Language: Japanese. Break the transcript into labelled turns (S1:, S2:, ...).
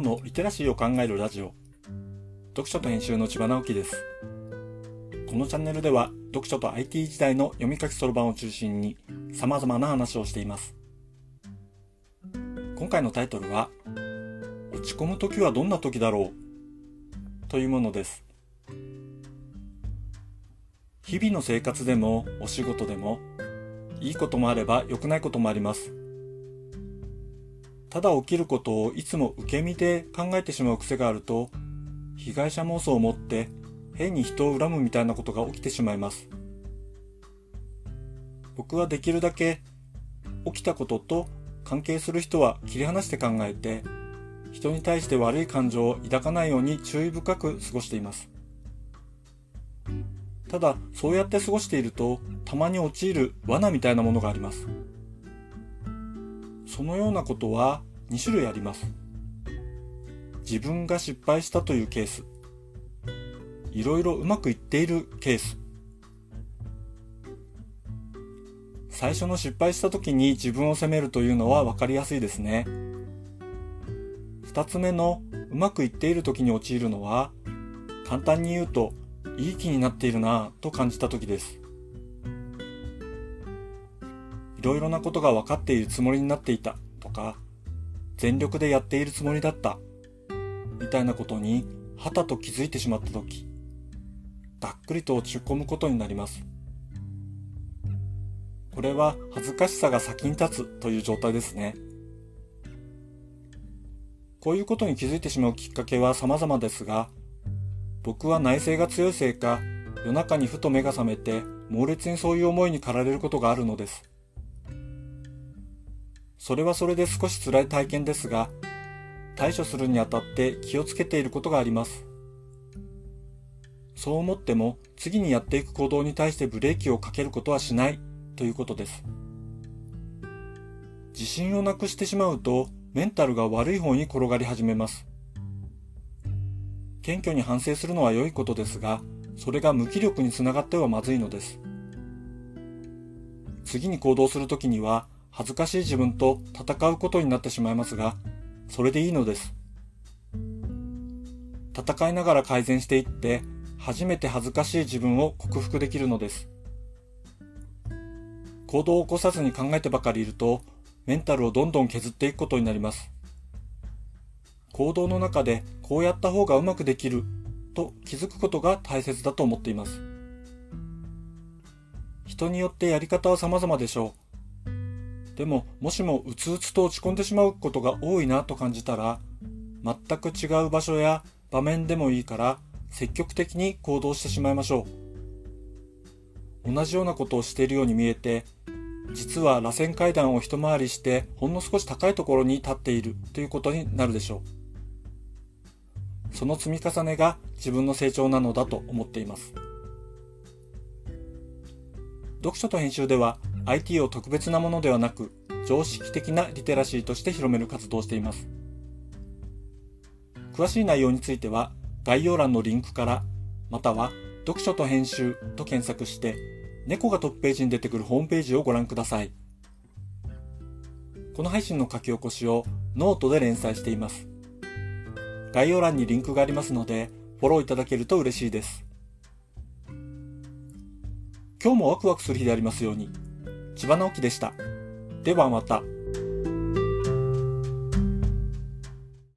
S1: のリテラシーを考えるラジオ。読書と編集の千葉直樹です。このチャンネルでは読書と IT 時代の読み書きそろばんを中心に様々な話をしています。今回のタイトルは落ち込む時はどんな時だろう？というものです。日々の生活でもお仕事でもいいこともあれば良くないこともあります。ただ起きることをいつも受け身で考えてしまう癖があると、被害者妄想を持って変に人を恨むみたいなことが起きてしまいます。僕はできるだけ起きたことと関係する人は切り離して考えて、人に対して悪い感情を抱かないように注意深く過ごしています。ただ、そうやって過ごしていると、たまに陥る罠みたいなものがあります。そのようなことは2種類あります。自分が失敗したというケース。いろいろうまくいっているケース。最初の失敗した時に自分を責めるというのは分かりやすいですね。二つ目のうまくいっている時に陥るのは、簡単に言うと、いい気になっているなぁと感じた時です。ろいろなことが分かっているつもりになっていたとか、全力でやっているつもりだった、みたいなことに、はたと気づいてしまったとき、がっくりと落ち込むことになります。これは恥ずかしさが先に立つという状態ですね。こういうことに気づいてしまうきっかけは様々ですが、僕は内省が強いせいか、夜中にふと目が覚めて猛烈にそういう思いに駆られることがあるのです。それはそれで少し辛い体験ですが、対処するにあたって気をつけていることがあります。そう思っても次にやっていく行動に対してブレーキをかけることはしないということです。自信をなくしてしまうとメンタルが悪い方に転がり始めます。謙虚に反省するのは良いことですが、それが無気力につながってはまずいのです。次に行動するときには恥ずかしい自分と戦うことになってしまいますが、それでいいのです。戦いながら改善していって、初めて恥ずかしい自分を克服できるのです。行動を起こさずに考えてばかりいると、メンタルをどんどん削っていくことになります。行動の中でこうやった方がうまくできると気づくことが大切だと思っています。人によってやり方は様々でしょう。でも、もしもうつうつと落ち込んでしまうことが多いなと感じたら、全く違う場所や場面でもいいから、積極的に行動してしまいましょう。同じようなことをしているように見えて、実は螺旋階段を一回りしてほんの少し高いところに立っているということになるでしょう。その積み重ねが自分の成長なのだと思っています。読書と編集では IT を特別なものではなく常識的なリテラシーとして広める活動をしています。詳しい内容については概要欄のリンクからまたは読書と編集と検索して猫がトップページに出てくるホームページをご覧ください。この配信の書き起こしをノートで連載しています。概要欄にリンクがありますのでフォローいただけると嬉しいです。今日もワクワクする日でありますように。千葉直樹でした。ではまた。